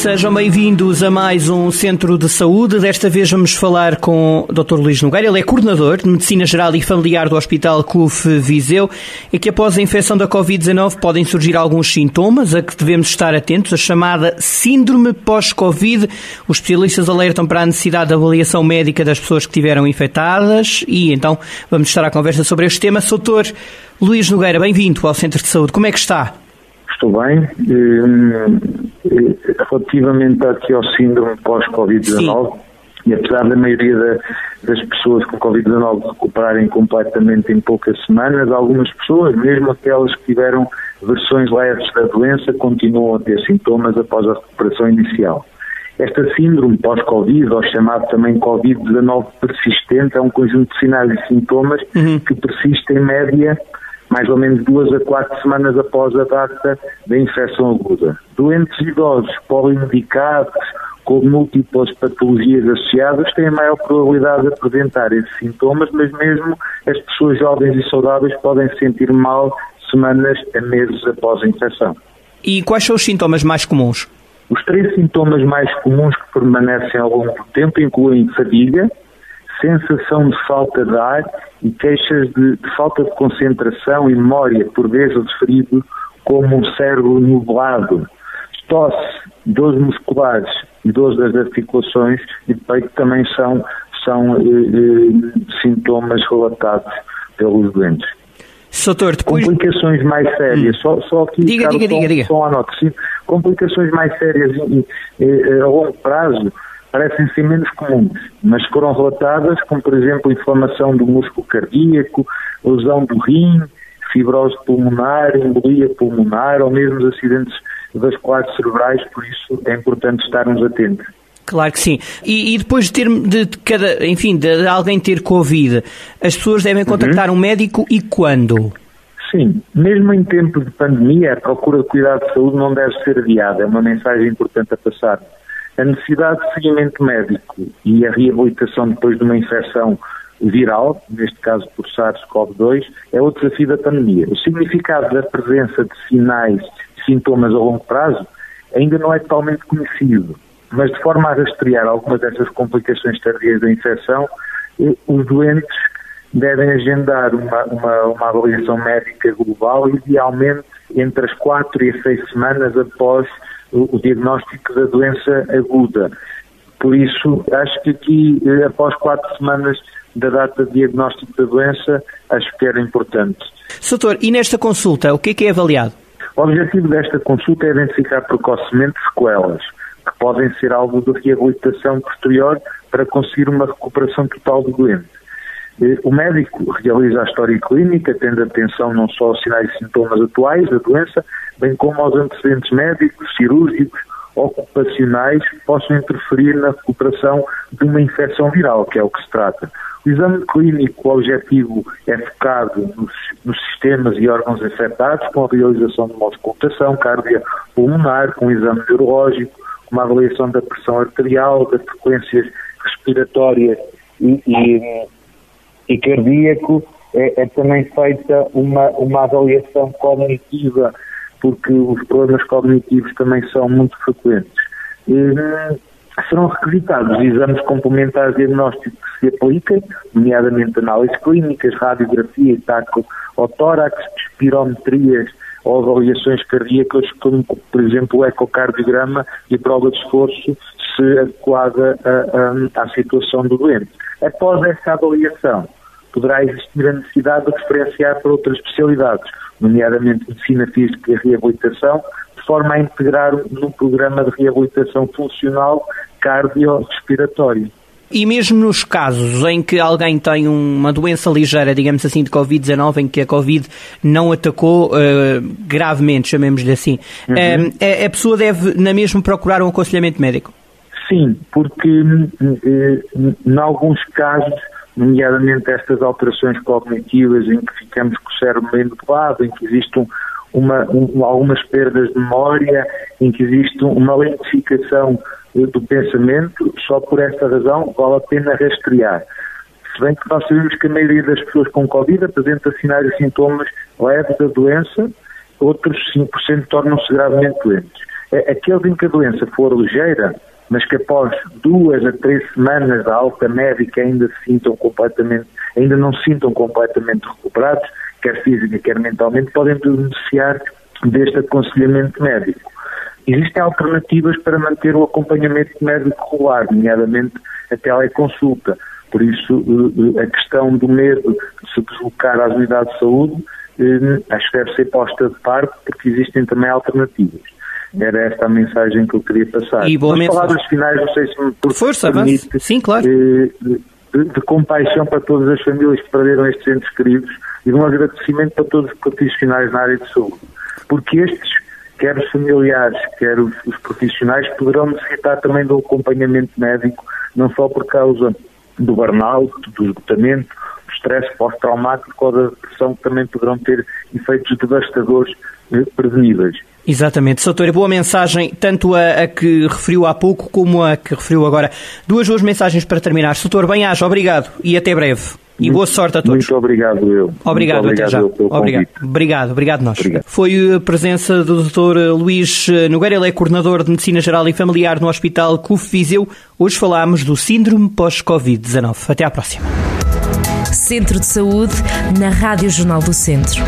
Sejam bem-vindos a mais um Centro de Saúde. Desta vez vamos falar com o Dr. Luís Nogueira. Ele é coordenador de Medicina Geral e Familiar do Hospital CUF Viseu e que após a infecção da Covid-19 podem surgir alguns sintomas a que devemos estar atentos, a chamada Síndrome pós-Covid. Os especialistas alertam para a necessidade de avaliação médica das pessoas que tiveram infectadas e então vamos estar à conversa sobre este tema. Doutor Luís Nogueira, bem-vindo ao Centro de Saúde. Como é que está? Estou bem. Relativamente aqui ao síndrome pós-Covid-19, e apesar da maioria da, das pessoas com Covid-19 recuperarem completamente em poucas semanas, algumas pessoas, mesmo aquelas que tiveram versões leves da doença, continuam a ter sintomas após a recuperação inicial. Esta síndrome pós-Covid, ou chamado também Covid-19 persistente, é um conjunto de sinais e sintomas uhum. que persiste em média mais ou menos duas a quatro semanas após a data da infecção aguda. Doentes idosos polimedicados com múltiplas patologias associadas têm a maior probabilidade de apresentar esses sintomas, mas mesmo as pessoas jovens e saudáveis podem sentir mal semanas a meses após a infecção. E quais são os sintomas mais comuns? Os três sintomas mais comuns que permanecem ao longo do tempo incluem fadiga, sensação de falta de ar e queixas de, de falta de concentração e memória, por vezes referido como um cérebro nublado, tosse, dores musculares e dores das articulações e peito também são, são eh, eh, sintomas relatados pelos doentes. Soutor, depois... Complicações mais sérias, hum. só, só aqui, diga, diga, só, diga, diga. só sim, complicações mais sérias e, a longo prazo parecem ser menos comuns, mas foram relatadas, como por exemplo inflamação do músculo cardíaco, lesão do rim, fibrose pulmonar, embolia pulmonar ou mesmo acidentes vasculares cerebrais, por isso é importante estarmos atentos. Claro que sim. E, e depois de ter de, de, cada, enfim, de alguém ter Covid, as pessoas devem contactar uhum. um médico e quando? Sim, mesmo em tempos de pandemia, a procura de cuidado de saúde não deve ser adiada. É uma mensagem importante a passar. A necessidade de seguimento médico e a reabilitação depois de uma infecção viral, neste caso por SARS-CoV-2, é o desafio da pandemia. O significado da presença de sinais, sintomas a longo prazo, ainda não é totalmente conhecido, mas de forma a rastrear algumas dessas complicações tardias da infecção, eh, os doentes devem agendar uma, uma, uma avaliação médica global, idealmente entre as quatro e as seis semanas após o, o diagnóstico da doença aguda. Por isso, acho que aqui, eh, após quatro semanas da data de diagnóstico da doença, acho que era importante. Soutor, e nesta consulta, o que é que é avaliado? O objetivo desta consulta é identificar precocemente sequelas, que podem ser alvo de reabilitação posterior para conseguir uma recuperação total do doente. Eh, o médico realiza a história clínica, tendo atenção não só aos sinais e sintomas atuais da doença, bem como aos antecedentes médicos, cirúrgicos, ocupacionais que possam interferir na recuperação de uma infecção viral, que é o que se trata. O exame clínico o objetivo é focado nos, nos, sistemas e órgãos afetados, com a realização de uma auscultação cardiopulmonar, com um exame neurológico, com uma avaliação da pressão arterial, das frequências respiratórias e, e, e cardíaco. É, é também feita uma, uma avaliação cognitiva porque os problemas cognitivos também são muito frequentes. E, serão requisitados exames complementares diagnósticos que se apliquem, nomeadamente análises clínicas, radiografia, taco ou tórax, espirometrias ou avaliações cardíacas, como, por exemplo, o ecocardiograma e prova de esforço, se adequada à situação do doente. Após essa avaliação, poderá existir a necessidade de referenciar para outras especialidades, nomeadamente medicina física e reabilitação, de forma a integrar no programa de reabilitação funcional cardiorrespiratória. E mesmo nos casos em que alguém tem uma doença ligeira, digamos assim, de Covid-19, em que a Covid não atacou uh, gravemente, chamemos-lhe assim, uhum. uh, a, pessoa deve, na mesma, procurar um aconselhamento médico? Sim, porque uh, em alguns casos nomeadamente estas alterações cognitivas em que ficamos com o cérebro meio nublado, em que existe um, uma, um, algumas perdas de memória, em que existe uma lentificação do pensamento, só por esta razão vale a pena rastrear. Se bem que nós sabemos que a maioria das pessoas com Covid apresenta sinais e sintomas leves da doença, outros 5% tornam-se gravemente doentes. É, aqueles em que a doença for ligeira, mas que após duas a três semanas da alta médica ainda se sintam completamente, ainda não se sintam completamente recuperados, quer física, quer mentalmente, podem beneficiar deste aconselhamento médico. Existem alternativas para manter o acompanhamento médico regular, nomeadamente a teleconsulta. Por isso, eh, eh, a questão do medo de se deslocar às unidades de saúde, eh, acho que deve ser posta de parte, porque existem também alternativas. Era esta a mensagem que eu queria passar. E boa mensagem. palavras finais, não sei se me por Força, permite, Sim, claro. De, de, de, compaixão para todas as famílias que perderam estes entes queridos e de um agradecimento para todos os profissionais na área de saúde. Porque estes, quer os familiares, quer os, os profissionais, poderão necessitar também do acompanhamento médico, não só por causa do burnout, do esgotamento, do stress pós-traumático ou da depressão, que também poderão ter efeitos devastadores eh, preveníveis. Exatamente. Soutor, boa mensagem, tanto a, a, que referiu há pouco como a que referiu agora. Duas boas mensagens para terminar. Soutor, bem-aja, obrigado e até breve. E muito, boa sorte a todos. Muito obrigado, eu. Obrigado, muito obrigado até já. Obrigado. obrigado, obrigado nós. Obrigado. Foi a presença do Dr. Luís Nogueira, ele é coordenador de Medicina Geral e Familiar no Hospital CUF Viseu. Hoje falámos do Síndrome pós-Covid-19. Até à próxima. Centro de Saúde, na Rádio Jornal do Centro.